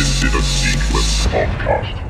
This is a Sequence Podcast.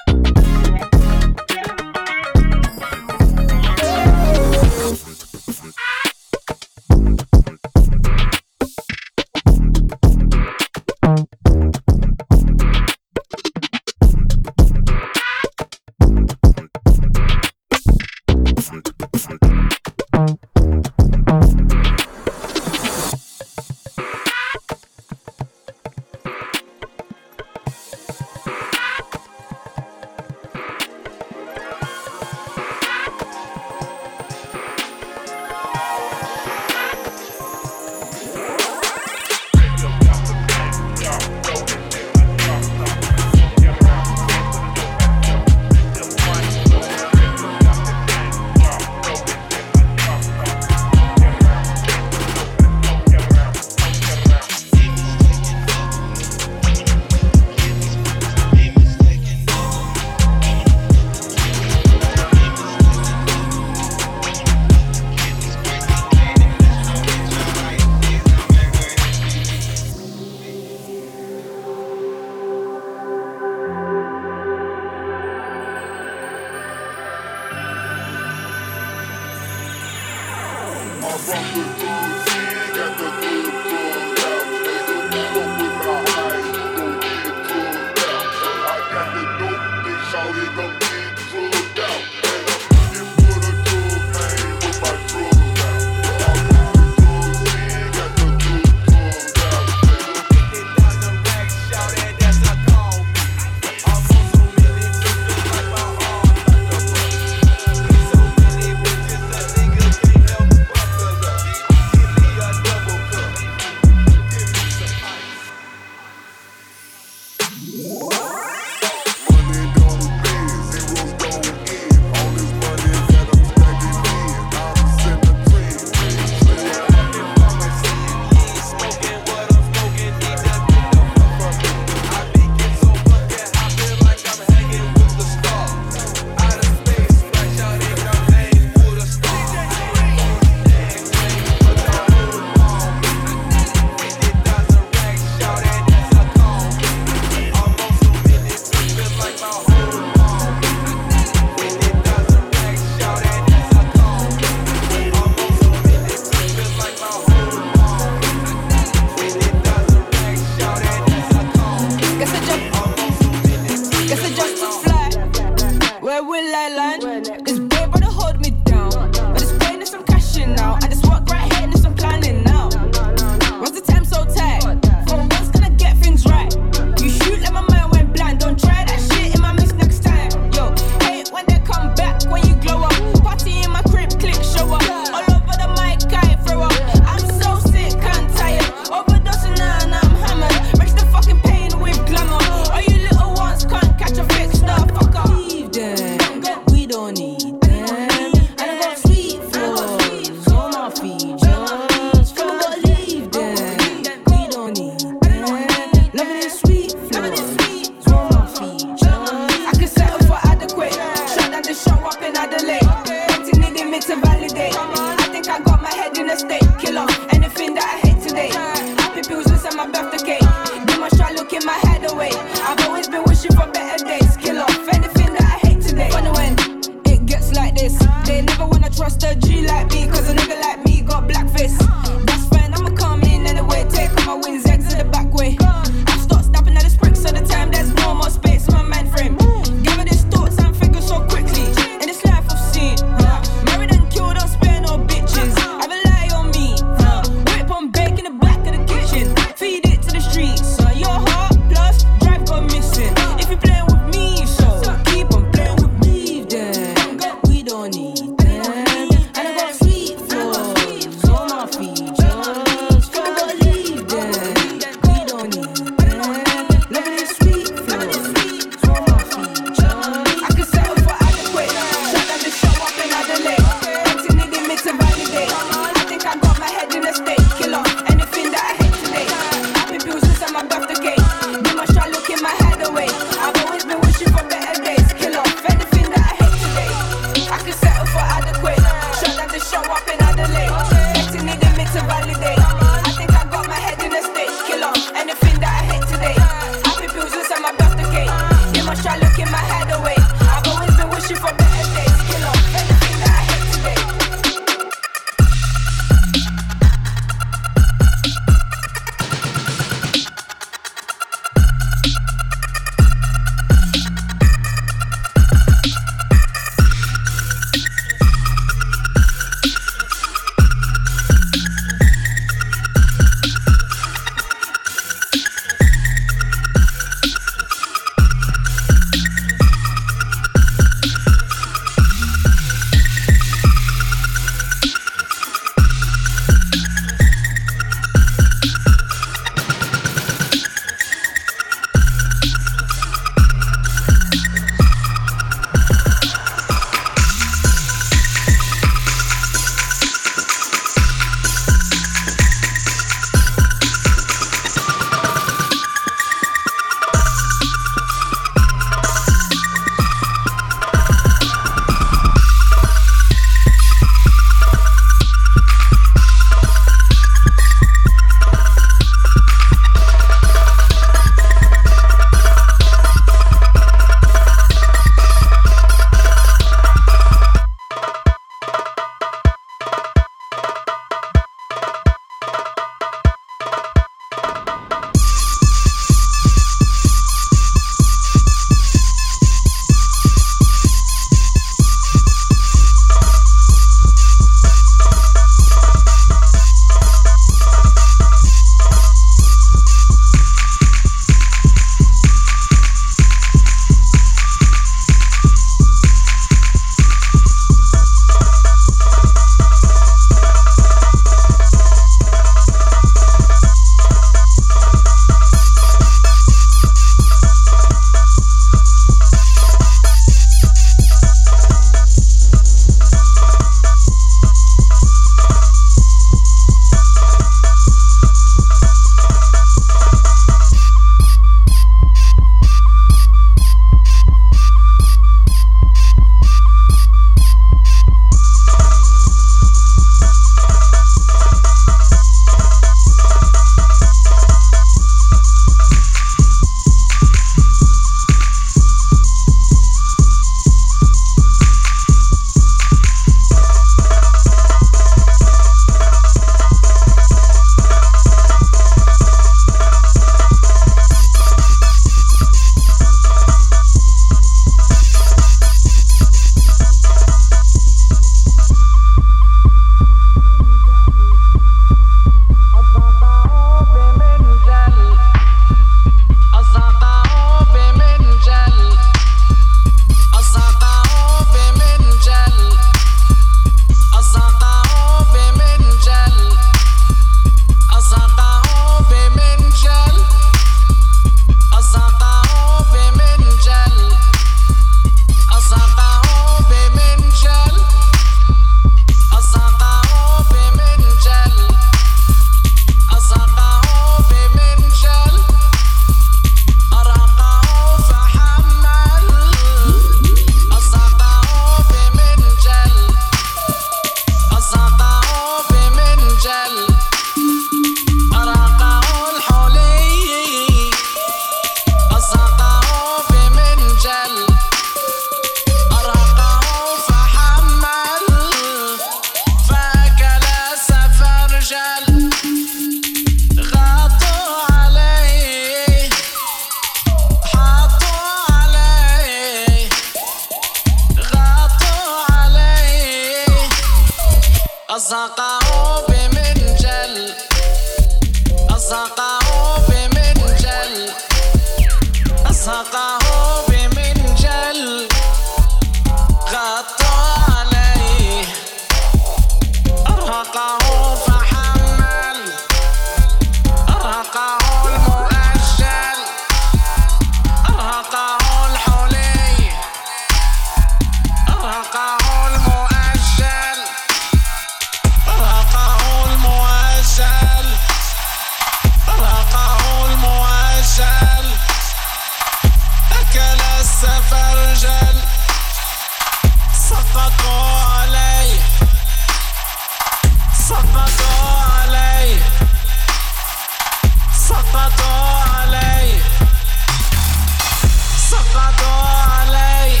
ربطوا علي.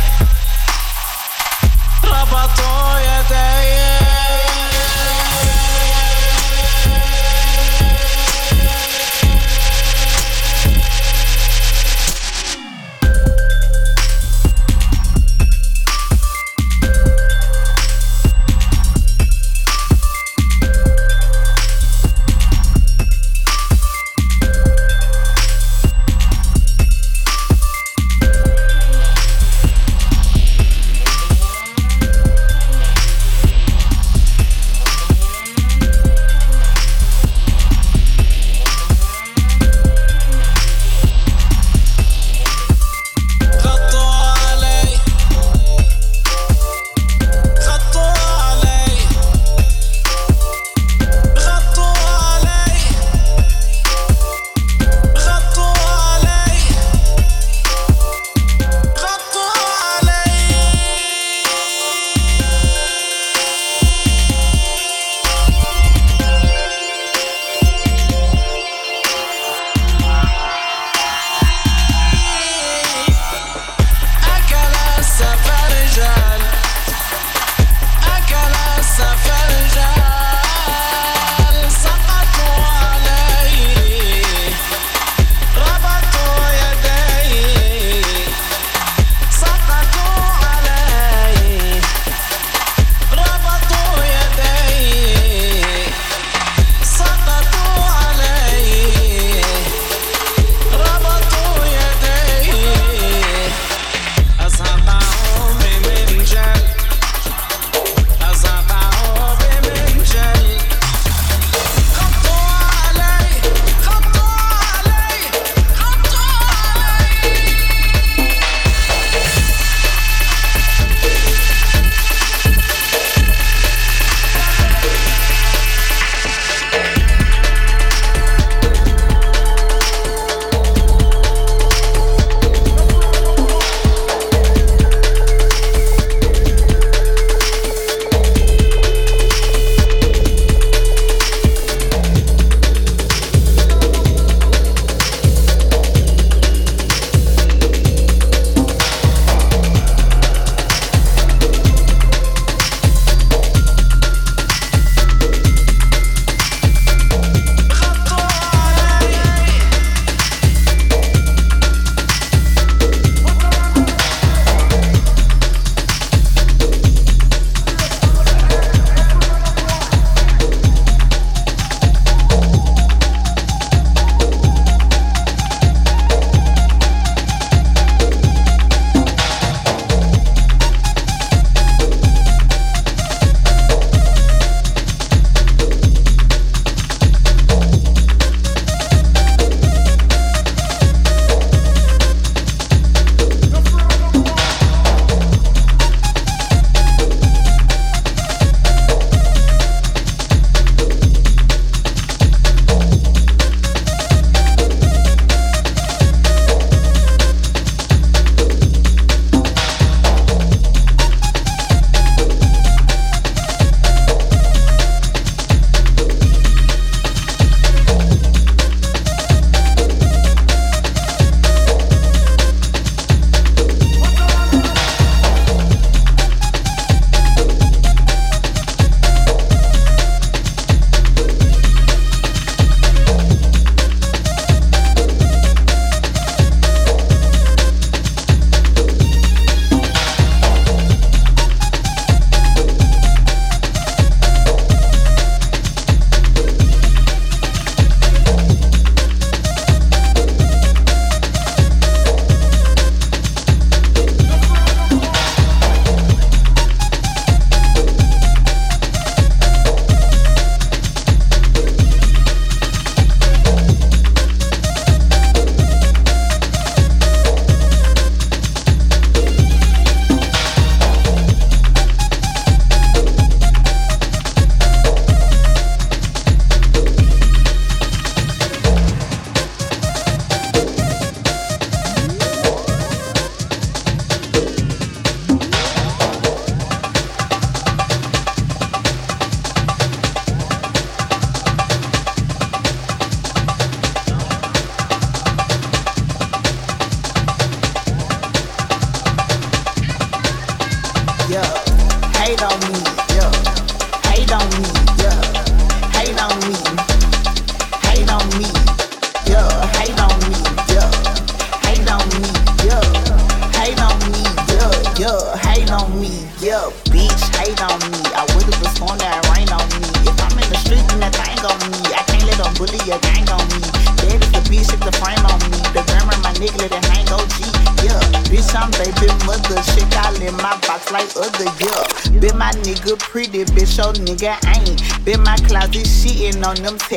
ربطوا يدي.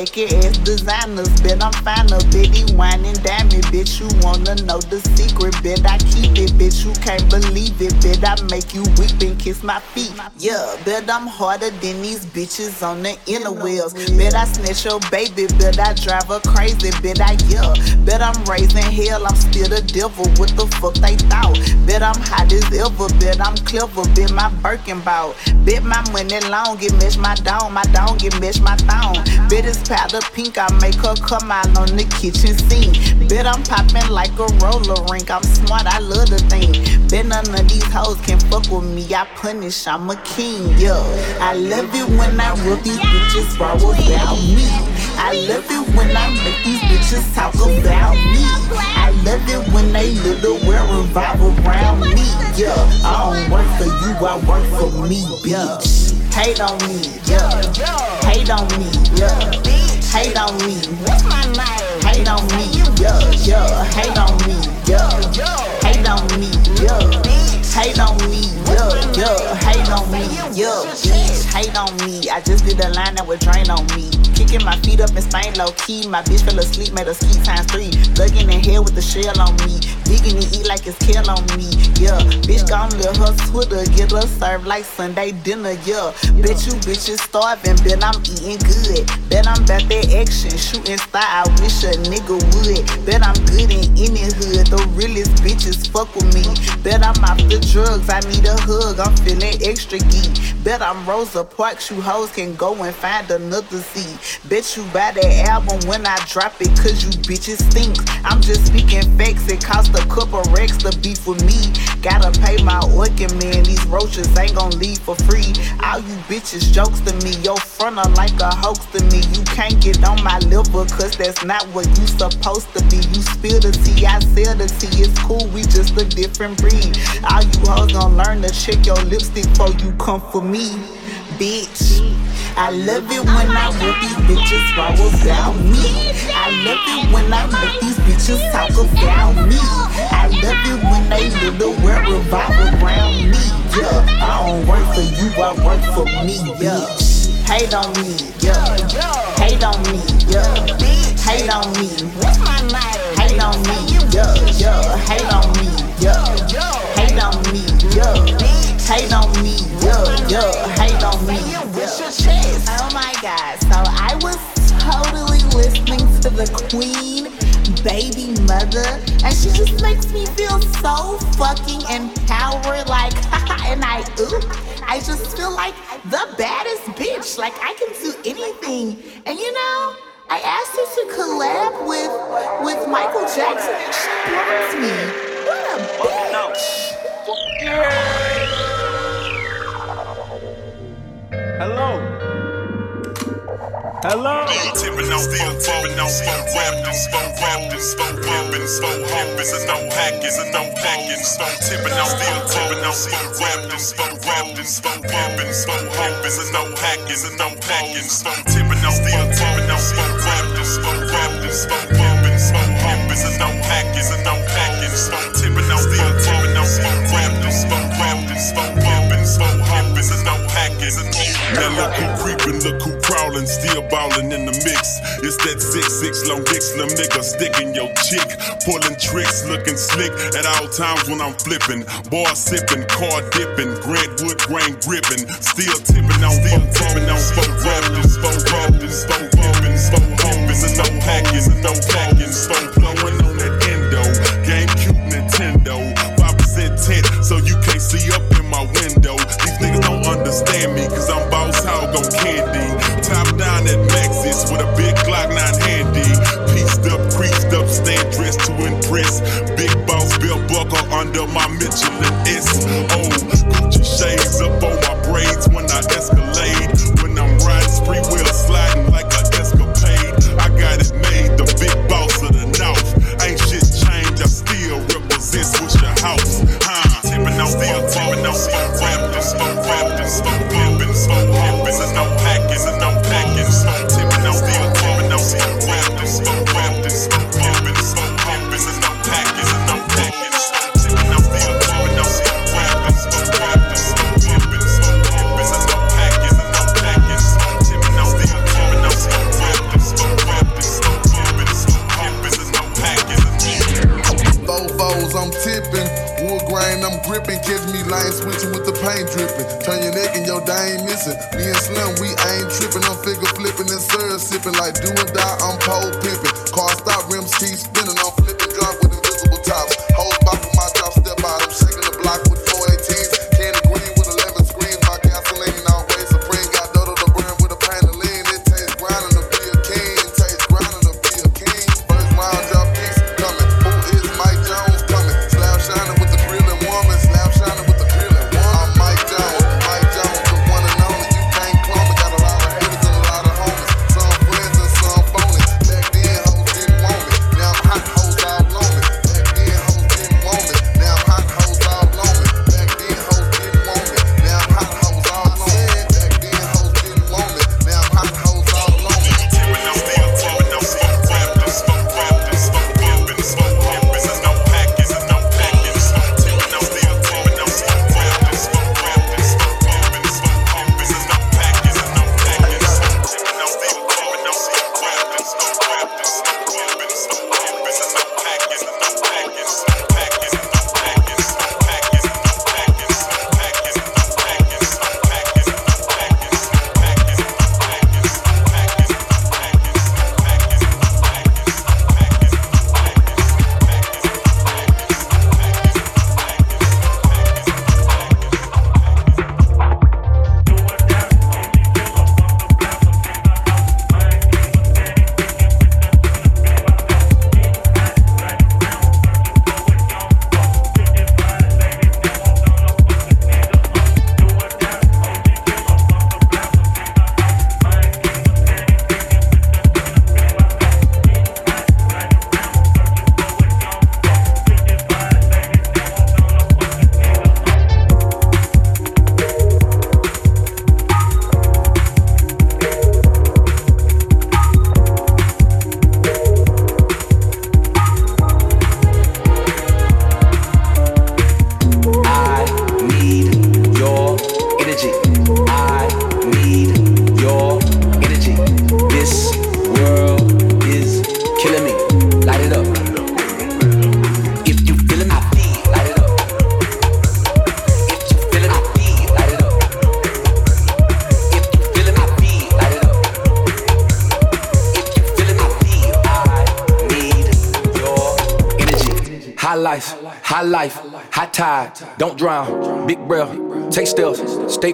Them taking ass designers. Bet I'm finer, Betty whining diamond, bitch. You wanna know the secret? Bet I keep it, bitch. You can't believe it. Bet I make you weep and kiss my feet. Yeah, bet I'm harder than bitches on the inner wheels. Bet I snatch your baby, bet I drive her crazy, bet I yell. Bet I'm raising hell, I'm still the devil. What the fuck they thought? Bet I'm hot as ever, bet I'm clever, bet my Birkin bout. Bet my money long, get mesh my down, my down get mesh my thong. Bet it's powder pink, I make her come out on the kitchen sink. Bet I'm popping like a roller rink, I'm smart, I love the thing. Bet none of these hoes can fuck with me, I punish, I'm a king, yeah. I love it when I rub these bitches raw about me. I love it when I make these bitches talk about me. I love it when they little wear revolve around me. Yeah, I don't work for you, I work for me, bitch. Hate on me, yeah. Hate on me, yeah. Hate on me. What's my name? Hate on me, yeah, yeah. Hate on me, yeah. Hate on me, yeah. Hate on me, yeah, yeah. Hate on me, yeah. Bitch, hate on me. I just did a line that would drain on me. Kicking my feet up in Spain low key. My bitch fell asleep, made a ski times three. Lugging in hell with the shell on me. Digging to eat like it's kale on me. Yeah, bitch gon' let her Twitter get her served like Sunday dinner. Yeah, bet you bitches starving, bet I'm eating good. Bet I'm about that action, shooting star. I wish a nigga would. Bet I'm good in any hood. The realest bitches fuck with me. Bet I'm the drugs, I need a hug. I'm feeling extra geek. Bet I'm Rosa Parks, you hoes can go and find another seat. Bet you buy that album when I drop it, cause you bitches stink. I'm just speaking facts, it cost a couple racks to beef with me. Gotta pay my organ, man. These roaches ain't gon' leave for free. All you bitches jokes to me. Your front are like a hoax to me. You can't get on my liver, cause that's not what you supposed to be. You spill the tea, I sell the tea. It's cool, we just a different breed. All you hoes gon' learn to check your lipstick before you come for me, bitch. I love it when I rip these bitches raw about me. I love it when I make these bitches talk about me. I love it when they little wear revolve around me. Yeah, I don't work for you, I work for me, Yeah, Hate on me, yeah. Hate on me, yeah. Hate on me. What's my name? Hate on me, yeah, yeah. Hate on me, Yeah, yeah. Hate on me, yeah. Hate on me, yeah, yeah. Hate on me. Oh my god, so I was totally listening to the queen, baby mother, and she just makes me feel so fucking empowered. Like, and I, ooh, I just feel like the baddest bitch. Like, I can do anything. And you know, I asked her to collab with with Michael Jackson, and she blows me. What a bitch! Hello. Hello. Tipping tipping and no and no tipping tipping and no and no tipping tipping and no and no tipping tipping package, and no Now look who creeping, look who crawling, still ballin' in the mix. It's that six six long dick slim nigga sticking your chick, pulling tricks, looking slick. At all times when I'm flipping. Bar sipping, car dipping, Grant Wood grain gripping, still tipping on, still tipping on, spoke rapping, spoke rapping, spoke pumping, spoke humping, and no packing, no packing, blowing understand me, cause I'm boss hog on candy. Top down at Maxis with a big Glock 9 handy. Pieced up, creased up, stand dressed to impress. Big boss belt buckle under my Michelin S. Oh,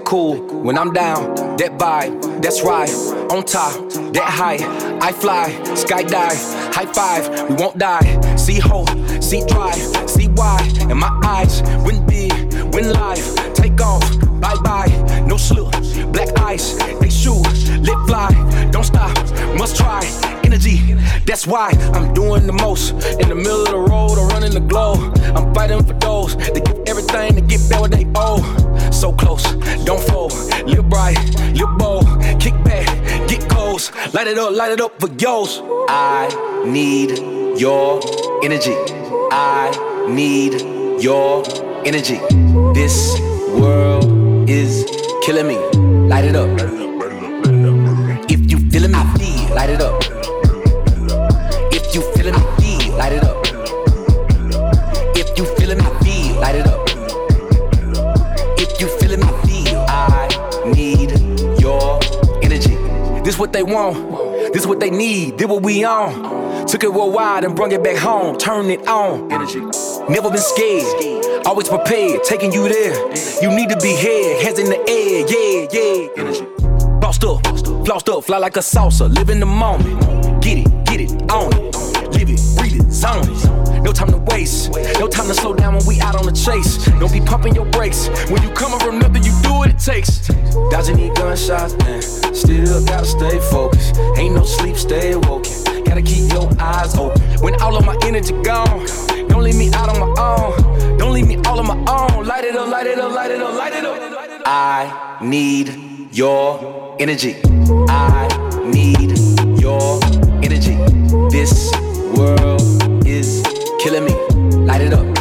cool when I'm down. That vibe, that's right, on top, that high. I fly, sky skydive, high five, we won't die. See hope, see drive, see why. And my eyes, win big, win life, take off, bye bye, no slip, black ice, they shoot, lit fly, don't stop, must try, energy, that's why I'm doing the most. In the middle of the road or running the globe, I'm fighting for those that give everything to get back what they owe. Light it up, light it up for yours. I need your energy. I need your energy. This world is killing me. Light it up. If you feeling me, I feel. Light it up. This what they want. This is what they need. Did what we on. Took it worldwide and brung it back home. Turn it on. Energy. Never been scared. Always prepared. Taking you there. You need to be here. Hands in the air. Yeah, yeah. Energy. Bossed up, flossed up, fly like a salsa, live in the moment. Get it, get it, on it, No time to waste, no time to slow down when we out on the chase. Don't be pumping your brakes when you coming from nothing. You do what it takes. Dodging these gunshots, and still gotta stay focused. Ain't no sleep, stay awoken. Gotta keep your eyes open. When all of my energy gone, don't leave me out on my own. Don't leave me all on my own. Light it up, light it up, light it up, light it up. I need your energy. I need your energy. This world killing me. Light it up.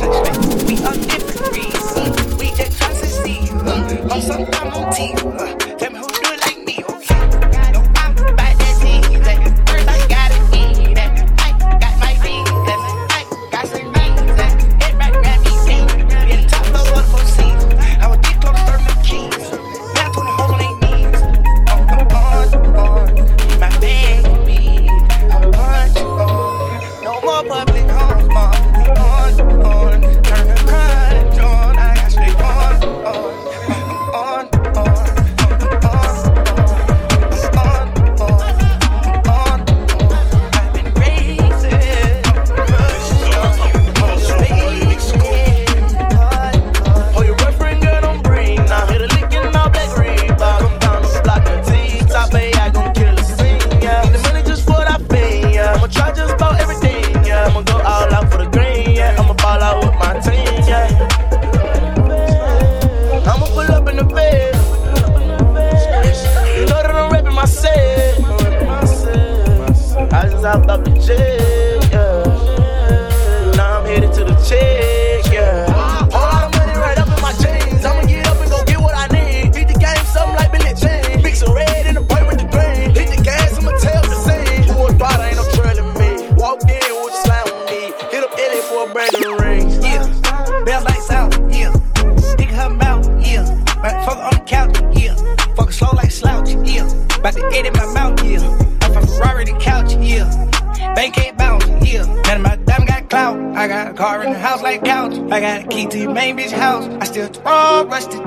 We are increasing. We get trying to see. On some penalty.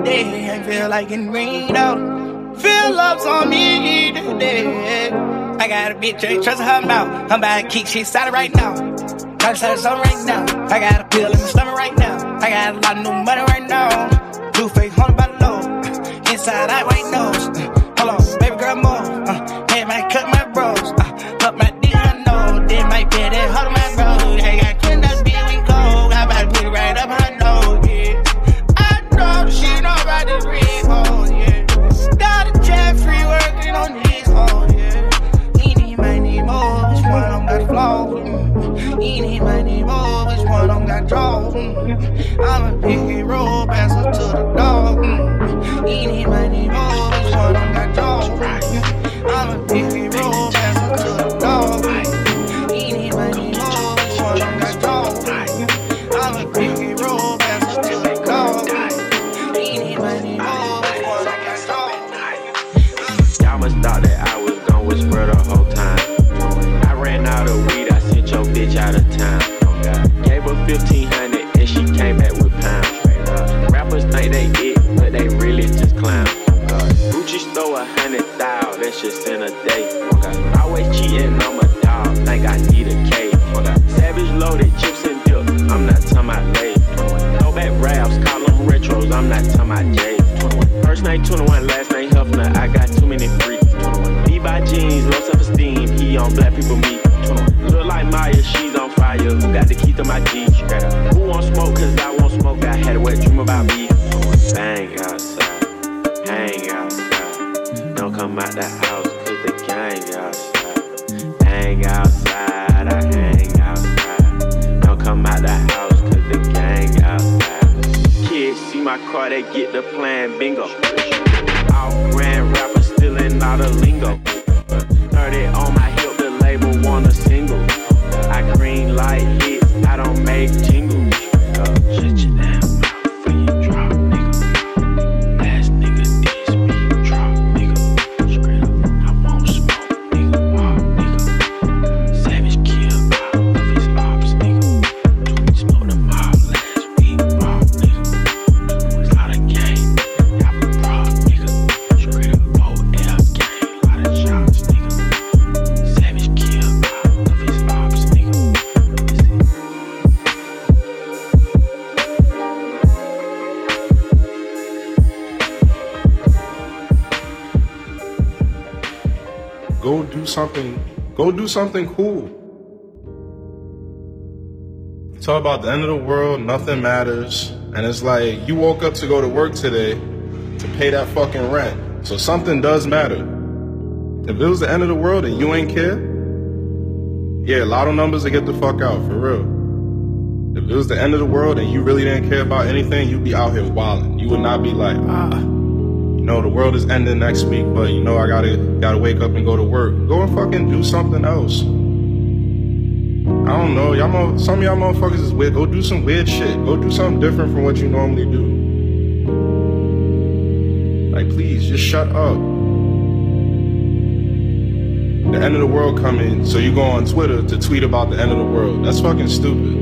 I Feel like it rained out. Feel ups on me today. I got a bitch, ain't trust her mouth. I'm about to kick shit started right now. Got to starting something right now. I got a pill in my stomach right now. I got a lot of new money right now. Blue face, hundred by the low. Inside, I white nose. the house to the gang outside. Hang outside, I hang outside. Don't come out the house cause the gang outside. Kids see my car, they get the plan bingo. do something cool. Talk about the end of the world, nothing matters. And it's like you woke up to go to work today to pay that fucking rent. So something does matter. If it was the end of the world and you ain't care, yeah, a lot of numbers to get the fuck out, for real. If it was the end of the world and you really didn't care about anything, you'd be out here wilding. You would not be like, ah, you know, the world is ending next week, but you know, I gotta gotta wake up and go to work. Go and fucking do something else. I don't know, y'all mo- some of y'all motherfuckers is weird. Go do some weird shit. Go do something different from what you normally do. Like, please, just shut up. The end of the world coming, so you go on Twitter to tweet about the end of the world. That's fucking stupid.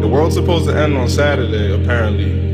The world's supposed to end on Saturday, apparently,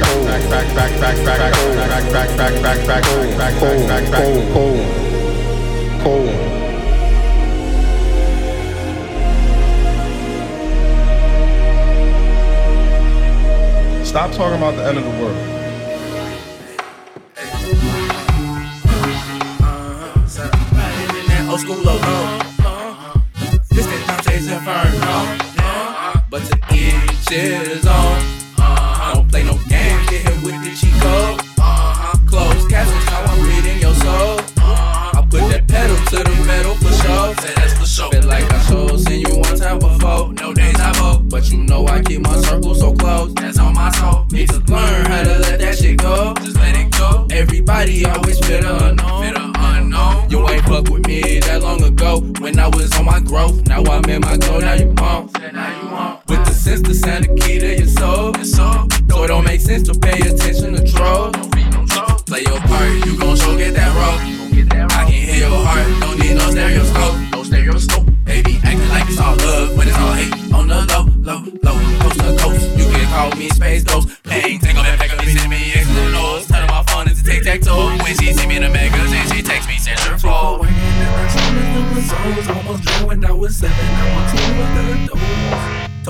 back home back back back back back back home back back back back back home back home back back home home Stop talking about the end of the world.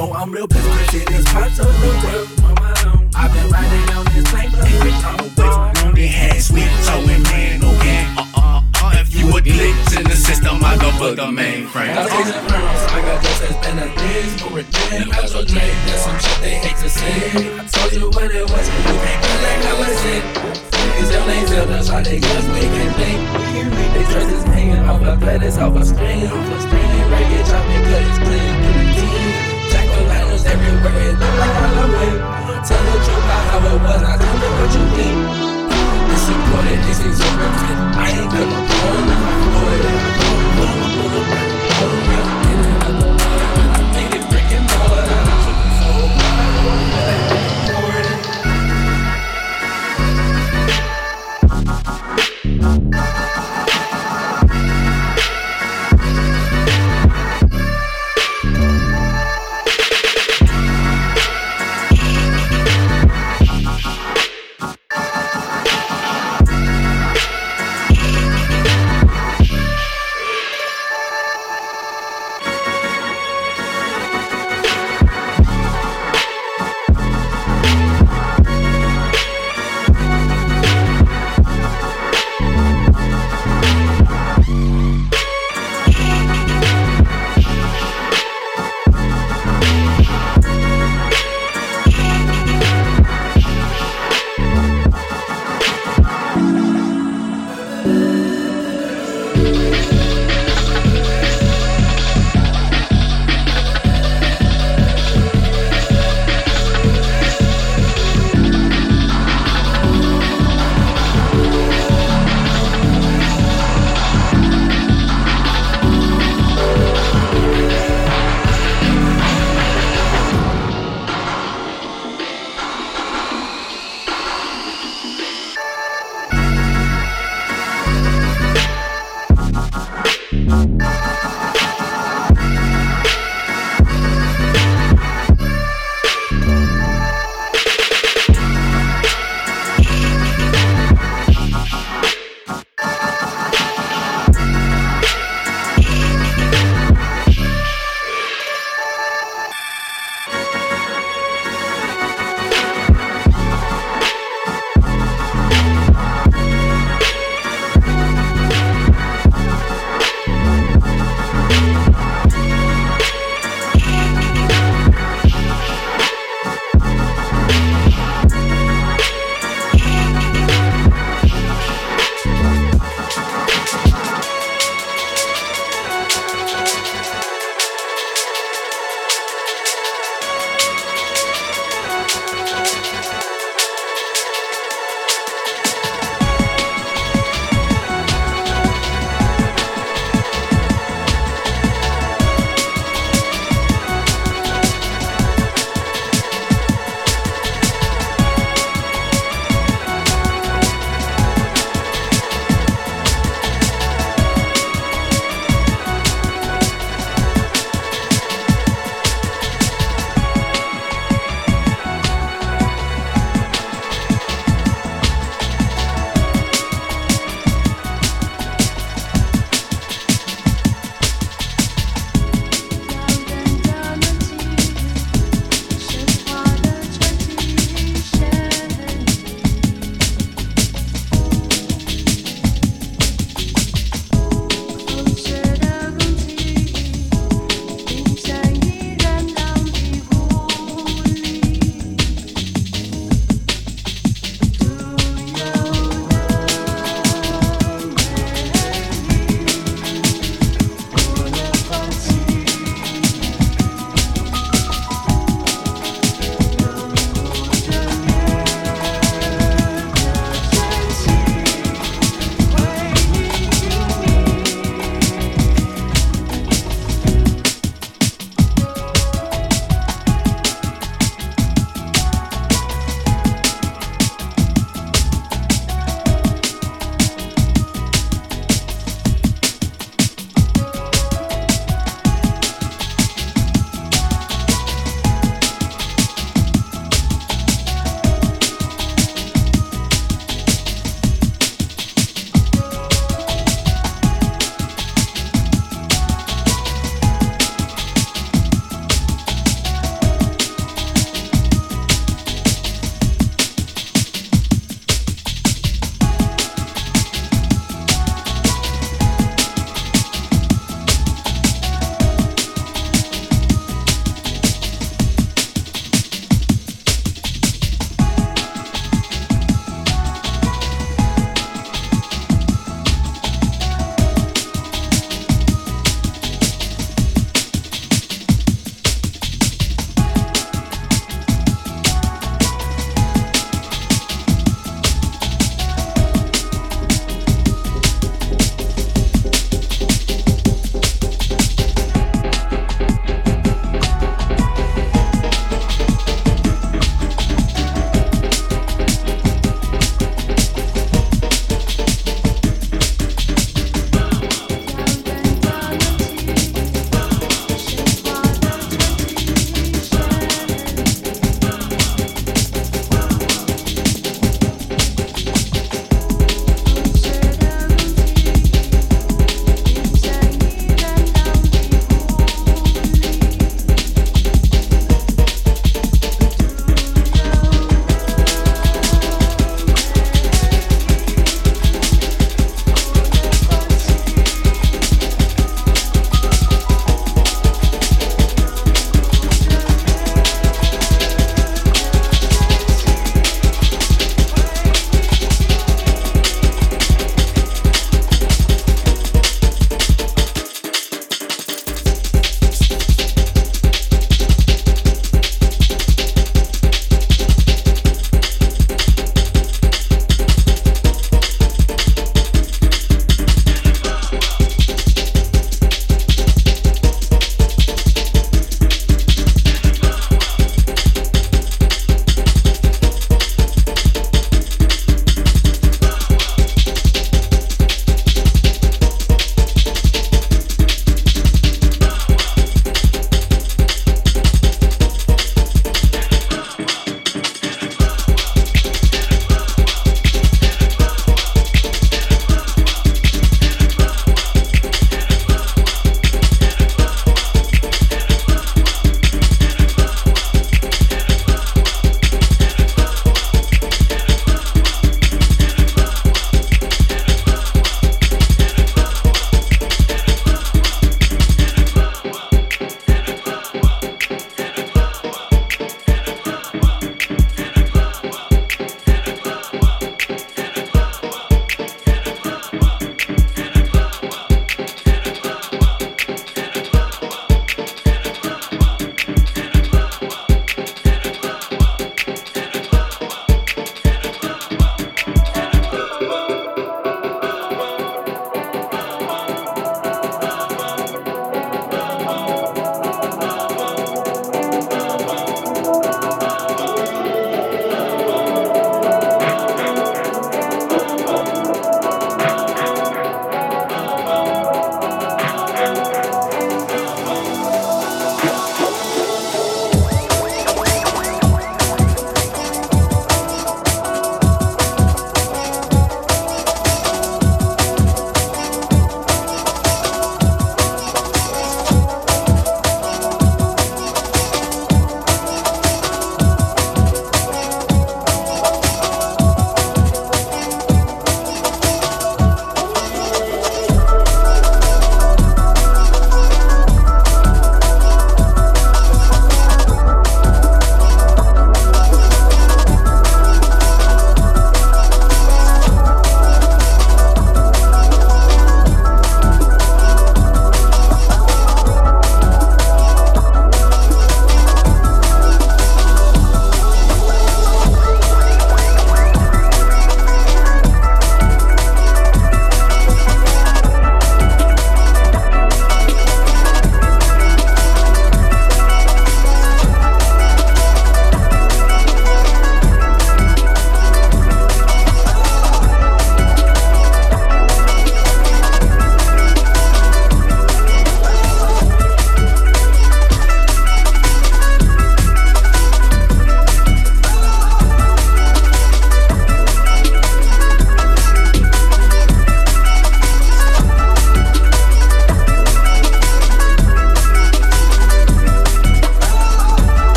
Though I'm real pissed, this of the world. I've been riding on this plane for years. I'm a On the head, sweet, so and man, okay. Uh, uh uh if you a glitch in the system, I go for the mainframe. I got this as been a thing, more than Metro J. That's some shit they hate to see. I told you what it was, but you can't feel like I was it. Cause them names up, that's how they just we can think. They trust is hanging off a planet, off a screen, off a screen. Break it, drop it, cut it clean. Everywhere, it look like Halloween. Tell the truth about how it was, not tell me what you think. It's important, it's exorbitant. I ain't gonna pull it, for it. Pull it, it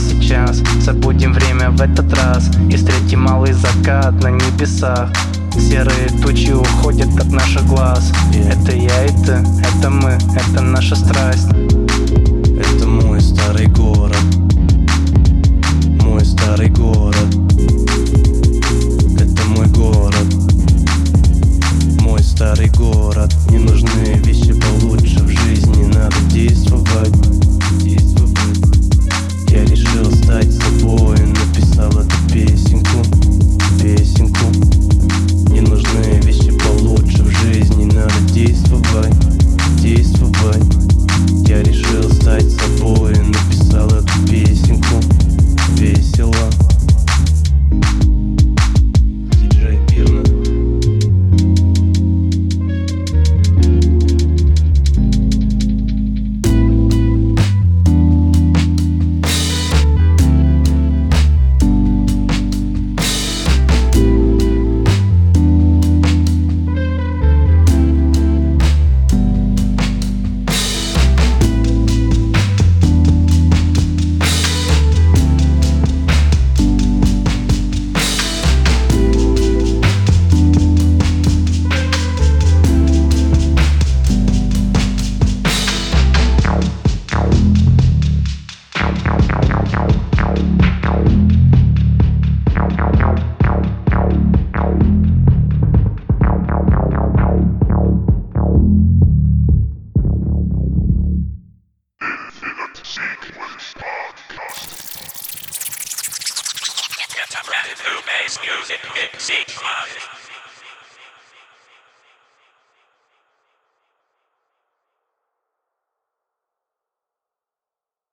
сейчас Забудем время в этот раз И встретим малый закат на небесах Серые тучи уходят от наших глаз Это я и ты, это мы, это наша страсть Это мой старый город. Мой старый город. Это мой город. Мой старый город. Не нужны вещи получше в жизни Надо Действовать